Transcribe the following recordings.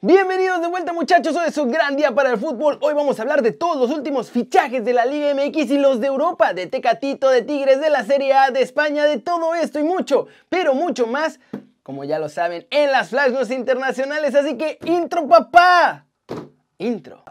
Bienvenidos de vuelta muchachos, hoy es un gran día para el fútbol. Hoy vamos a hablar de todos los últimos fichajes de la Liga MX y los de Europa, de Tecatito, de Tigres, de la Serie A, de España, de todo esto y mucho, pero mucho más, como ya lo saben, en las Flash internacionales. Así que intro papá, intro.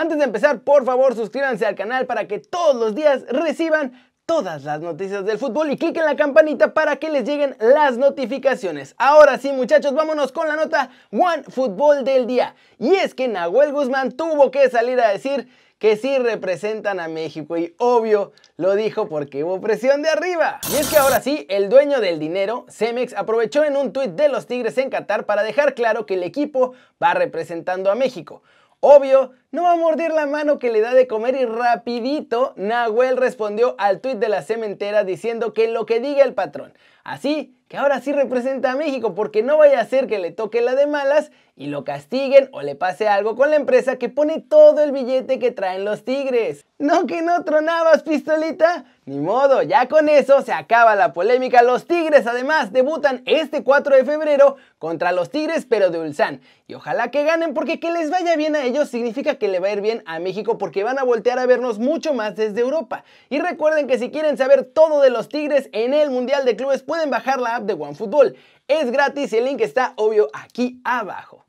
Antes de empezar, por favor suscríbanse al canal para que todos los días reciban todas las noticias del fútbol y cliquen la campanita para que les lleguen las notificaciones. Ahora sí muchachos, vámonos con la nota One Fútbol del día. Y es que Nahuel Guzmán tuvo que salir a decir que sí representan a México y obvio lo dijo porque hubo presión de arriba. Y es que ahora sí, el dueño del dinero, Cemex, aprovechó en un tuit de los Tigres en Qatar para dejar claro que el equipo va representando a México. Obvio, no va a mordir la mano que le da de comer y rapidito Nahuel respondió al tuit de la cementera diciendo que lo que diga el patrón. Así que ahora sí representa a México porque no vaya a ser que le toque la de malas y lo castiguen o le pase algo con la empresa que pone todo el billete que traen los tigres. ¿No que no tronabas, pistolita? Ni modo, ya con eso se acaba la polémica. Los tigres además debutan este 4 de febrero contra los tigres pero de Ulsan. Y ojalá que ganen porque que les vaya bien a ellos significa que le va a ir bien a México porque van a voltear a vernos mucho más desde Europa. Y recuerden que si quieren saber todo de los tigres en el Mundial de Clubes pueden bajar la app de OneFootball. Es gratis y el link está obvio aquí abajo.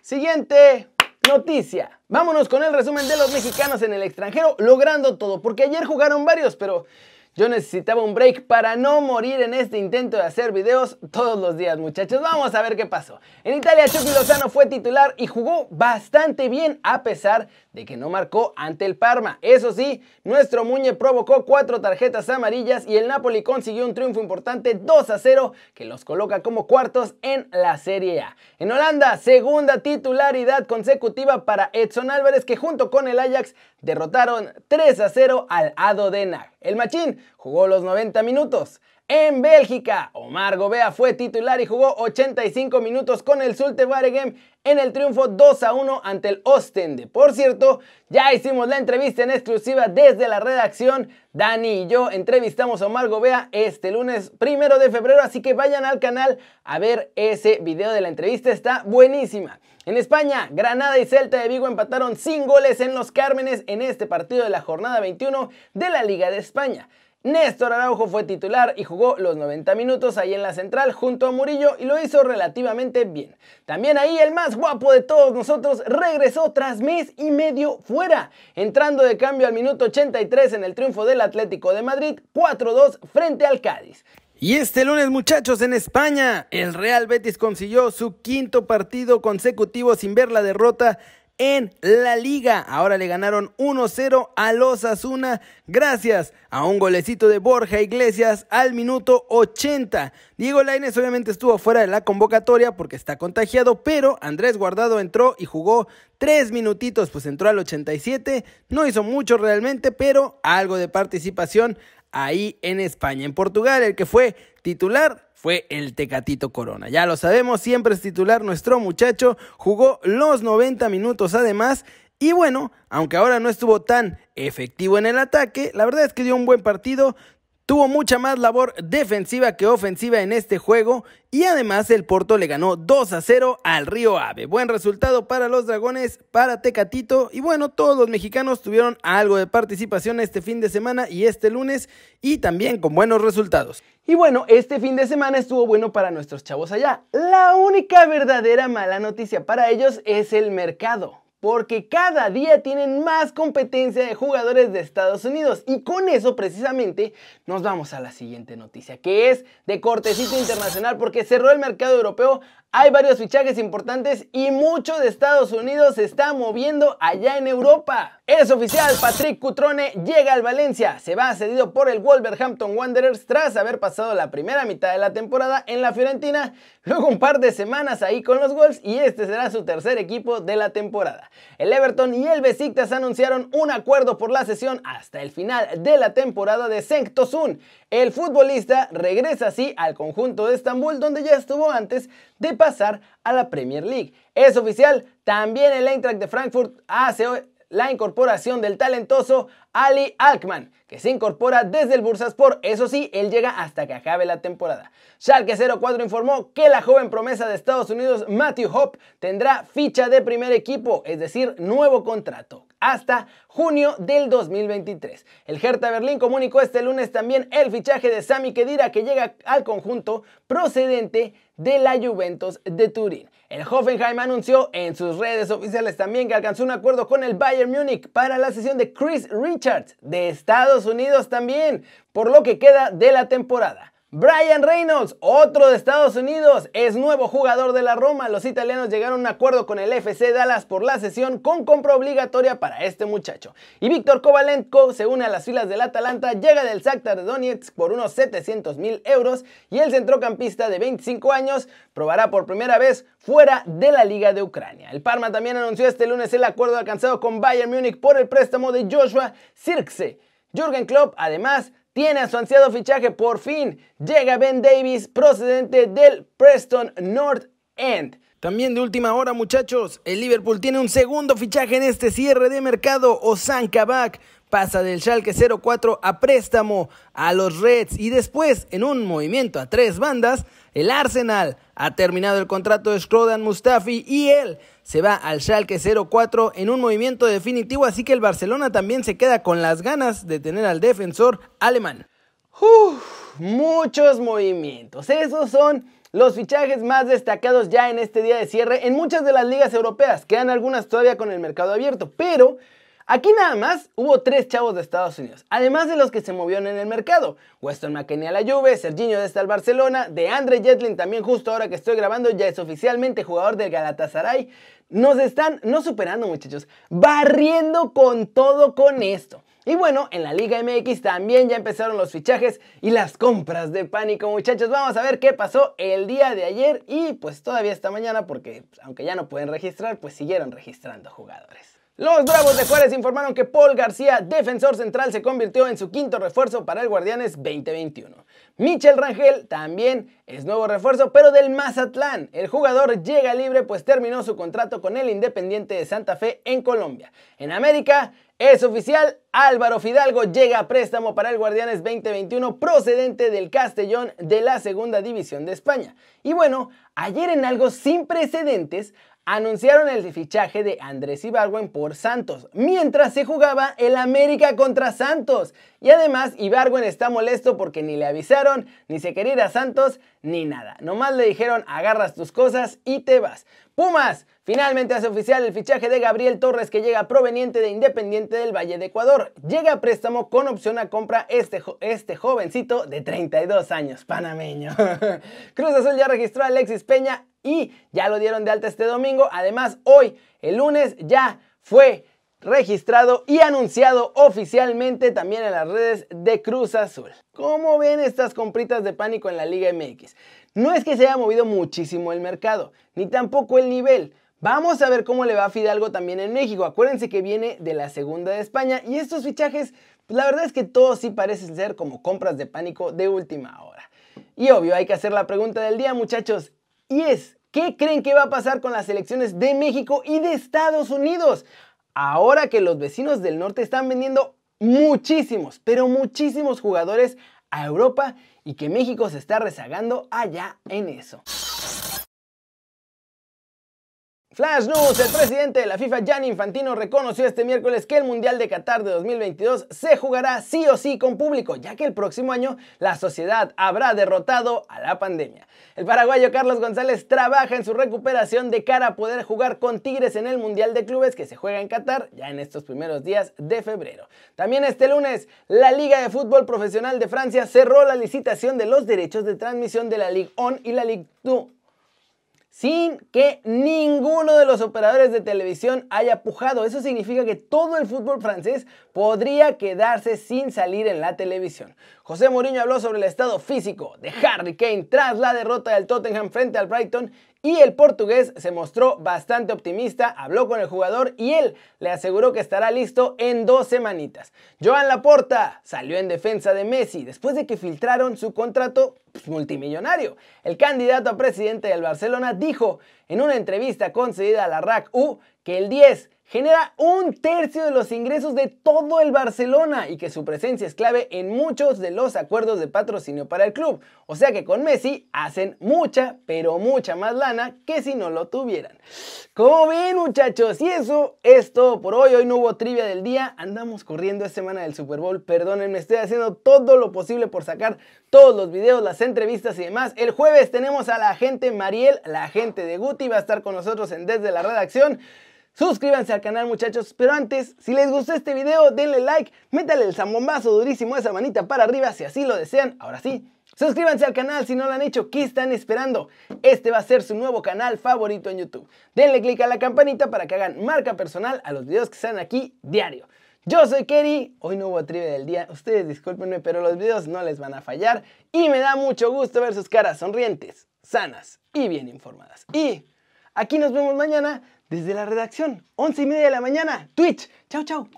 Siguiente noticia. Vámonos con el resumen de los mexicanos en el extranjero logrando todo, porque ayer jugaron varios, pero yo necesitaba un break para no morir en este intento de hacer videos todos los días, muchachos. Vamos a ver qué pasó. En Italia, Chucky Lozano fue titular y jugó bastante bien a pesar de que no marcó ante el Parma. Eso sí, nuestro Muñe provocó cuatro tarjetas amarillas y el Napoli consiguió un triunfo importante 2 a 0 que los coloca como cuartos en la Serie A. En Holanda, segunda titularidad consecutiva para Edson Álvarez que junto con el Ajax derrotaron 3 a 0 al Ado Denag. El Machín jugó los 90 minutos. En Bélgica, Omar Gobea fue titular y jugó 85 minutos con el Zulte Waregem en el triunfo 2 a 1 ante el Ostende. Por cierto, ya hicimos la entrevista en exclusiva desde la redacción. Dani y yo entrevistamos a Omar Gobea este lunes primero de febrero, así que vayan al canal a ver ese video de la entrevista, está buenísima. En España, Granada y Celta de Vigo empataron sin goles en los Cármenes en este partido de la jornada 21 de la Liga de España. Néstor Araujo fue titular y jugó los 90 minutos ahí en la central junto a Murillo y lo hizo relativamente bien. También ahí el más guapo de todos nosotros regresó tras mes y medio fuera, entrando de cambio al minuto 83 en el triunfo del Atlético de Madrid 4-2 frente al Cádiz. Y este lunes muchachos en España, el Real Betis consiguió su quinto partido consecutivo sin ver la derrota en la liga. Ahora le ganaron 1-0 a los Asuna gracias a un golecito de Borja Iglesias al minuto 80. Diego Lainez obviamente estuvo fuera de la convocatoria porque está contagiado, pero Andrés Guardado entró y jugó tres minutitos, pues entró al 87. No hizo mucho realmente, pero algo de participación ahí en España. En Portugal, el que fue titular fue el Tecatito Corona. Ya lo sabemos, siempre es titular nuestro muchacho, jugó los 90 minutos además y bueno, aunque ahora no estuvo tan efectivo en el ataque, la verdad es que dio un buen partido, Tuvo mucha más labor defensiva que ofensiva en este juego y además el Porto le ganó 2 a 0 al Río Ave. Buen resultado para los Dragones, para Tecatito y bueno, todos los mexicanos tuvieron algo de participación este fin de semana y este lunes y también con buenos resultados. Y bueno, este fin de semana estuvo bueno para nuestros chavos allá. La única verdadera mala noticia para ellos es el mercado porque cada día tienen más competencia de jugadores de Estados Unidos. Y con eso precisamente nos vamos a la siguiente noticia, que es de cortecito internacional, porque cerró el mercado europeo hay varios fichajes importantes y mucho de Estados Unidos se está moviendo allá en Europa. Es oficial, Patrick Cutrone llega al Valencia. Se va cedido por el Wolverhampton Wanderers tras haber pasado la primera mitad de la temporada en la Fiorentina, luego un par de semanas ahí con los Wolves y este será su tercer equipo de la temporada. El Everton y el Besiktas anunciaron un acuerdo por la sesión hasta el final de la temporada de Tosun. El futbolista regresa así al conjunto de Estambul donde ya estuvo antes de pasar a la Premier League. Es oficial, también el Eintracht de Frankfurt hace la incorporación del talentoso Ali Alkmaar, que se incorpora desde el Bursaspor. Eso sí, él llega hasta que acabe la temporada. Schalke 04 informó que la joven promesa de Estados Unidos, Matthew Hope, tendrá ficha de primer equipo, es decir, nuevo contrato hasta junio del 2023. El Hertha Berlín comunicó este lunes también el fichaje de Sami Khedira que llega al conjunto procedente de la Juventus de Turín. El Hoffenheim anunció en sus redes oficiales también que alcanzó un acuerdo con el Bayern Múnich para la sesión de Chris Richards de Estados Unidos también, por lo que queda de la temporada. Brian Reynolds, otro de Estados Unidos, es nuevo jugador de la Roma. Los italianos llegaron a un acuerdo con el FC Dallas por la sesión con compra obligatoria para este muchacho. Y Víctor Kovalenko se une a las filas del Atalanta, llega del Shakhtar de Donetsk por unos 700 mil euros y el centrocampista de 25 años probará por primera vez fuera de la Liga de Ucrania. El Parma también anunció este lunes el acuerdo alcanzado con Bayern Múnich por el préstamo de Joshua Sirkse. Jürgen Klopp además tiene a su ansiado fichaje por fin. Llega Ben Davis procedente del Preston North End. También de última hora, muchachos, el Liverpool tiene un segundo fichaje en este cierre de mercado. Ozan Kabak pasa del Schalke 04 a préstamo a los Reds y después, en un movimiento a tres bandas, el Arsenal ha terminado el contrato de Skrodan Mustafi y él se va al Schalke 04 en un movimiento definitivo, así que el Barcelona también se queda con las ganas de tener al defensor alemán. muchos movimientos, esos son los fichajes más destacados ya en este día de cierre en muchas de las ligas europeas, quedan algunas todavía con el mercado abierto, pero Aquí nada más hubo tres chavos de Estados Unidos, además de los que se movieron en el mercado. Weston McKennie a la Juve, Serginho desde el Barcelona, de Andre Jetlin también justo ahora que estoy grabando ya es oficialmente jugador del Galatasaray. Nos están, no superando muchachos, barriendo con todo con esto. Y bueno, en la Liga MX también ya empezaron los fichajes y las compras de pánico, muchachos. Vamos a ver qué pasó el día de ayer y pues todavía esta mañana porque aunque ya no pueden registrar, pues siguieron registrando jugadores. Los Bravos de Juárez informaron que Paul García, defensor central, se convirtió en su quinto refuerzo para el Guardianes 2021. Michel Rangel también es nuevo refuerzo, pero del Mazatlán. El jugador llega libre pues terminó su contrato con el Independiente de Santa Fe en Colombia. En América es oficial, Álvaro Fidalgo llega a préstamo para el Guardianes 2021 procedente del Castellón de la Segunda División de España. Y bueno, ayer en algo sin precedentes, anunciaron el fichaje de Andrés Ibargüen por Santos, mientras se jugaba el América contra Santos. Y además Ibargüen está molesto porque ni le avisaron, ni se quería ir a Santos, ni nada. Nomás le dijeron agarras tus cosas y te vas. Pumas, finalmente hace oficial el fichaje de Gabriel Torres que llega proveniente de Independiente del Valle de Ecuador. Llega a préstamo con opción a compra este, este jovencito de 32 años, panameño. Cruz Azul ya registró a Alexis Peña y ya lo dieron de alta este domingo. Además, hoy, el lunes, ya fue registrado y anunciado oficialmente también en las redes de Cruz Azul. ¿Cómo ven estas compritas de pánico en la Liga MX? No es que se haya movido muchísimo el mercado, ni tampoco el nivel. Vamos a ver cómo le va a Fidalgo también en México. Acuérdense que viene de la segunda de España y estos fichajes, la verdad es que todos sí parecen ser como compras de pánico de última hora. Y obvio, hay que hacer la pregunta del día, muchachos. Y es, ¿qué creen que va a pasar con las elecciones de México y de Estados Unidos? Ahora que los vecinos del norte están vendiendo muchísimos, pero muchísimos jugadores a Europa y que México se está rezagando allá en eso. Flash News, el presidente de la FIFA Gianni Infantino reconoció este miércoles que el Mundial de Qatar de 2022 se jugará sí o sí con público, ya que el próximo año la sociedad habrá derrotado a la pandemia. El paraguayo Carlos González trabaja en su recuperación de cara a poder jugar con Tigres en el Mundial de Clubes que se juega en Qatar ya en estos primeros días de febrero. También este lunes, la Liga de Fútbol Profesional de Francia cerró la licitación de los derechos de transmisión de la Ligue 1 y la Ligue 2 sin que ninguno de los operadores de televisión haya pujado. Eso significa que todo el fútbol francés podría quedarse sin salir en la televisión. José Mourinho habló sobre el estado físico de Harry Kane tras la derrota del Tottenham frente al Brighton y el portugués se mostró bastante optimista, habló con el jugador y él le aseguró que estará listo en dos semanitas. Joan Laporta salió en defensa de Messi después de que filtraron su contrato multimillonario. El candidato a presidente del Barcelona dijo en una entrevista concedida a la RAC-U que el 10 genera un tercio de los ingresos de todo el Barcelona y que su presencia es clave en muchos de los acuerdos de patrocinio para el club. O sea que con Messi hacen mucha, pero mucha más lana que si no lo tuvieran. Como ven muchachos, y eso es todo por hoy. Hoy no hubo trivia del día, andamos corriendo esta semana del Super Bowl. Perdónenme, estoy haciendo todo lo posible por sacar todos los videos, las entrevistas y demás. El jueves tenemos a la gente Mariel, la gente de Guti, va a estar con nosotros en Desde la Redacción. Suscríbanse al canal muchachos, pero antes, si les gustó este video, denle like, métale el zambombazo durísimo, esa manita para arriba si así lo desean. Ahora sí, suscríbanse al canal si no lo han hecho, ¿qué están esperando? Este va a ser su nuevo canal favorito en YouTube. Denle click a la campanita para que hagan marca personal a los videos que salen aquí diario. Yo soy Kerry, hoy no hubo trivia del día, ustedes discúlpenme, pero los videos no les van a fallar y me da mucho gusto ver sus caras sonrientes, sanas y bien informadas. Y aquí nos vemos mañana desde la redacción, 11 y media de la mañana, Twitch. Chao, chao.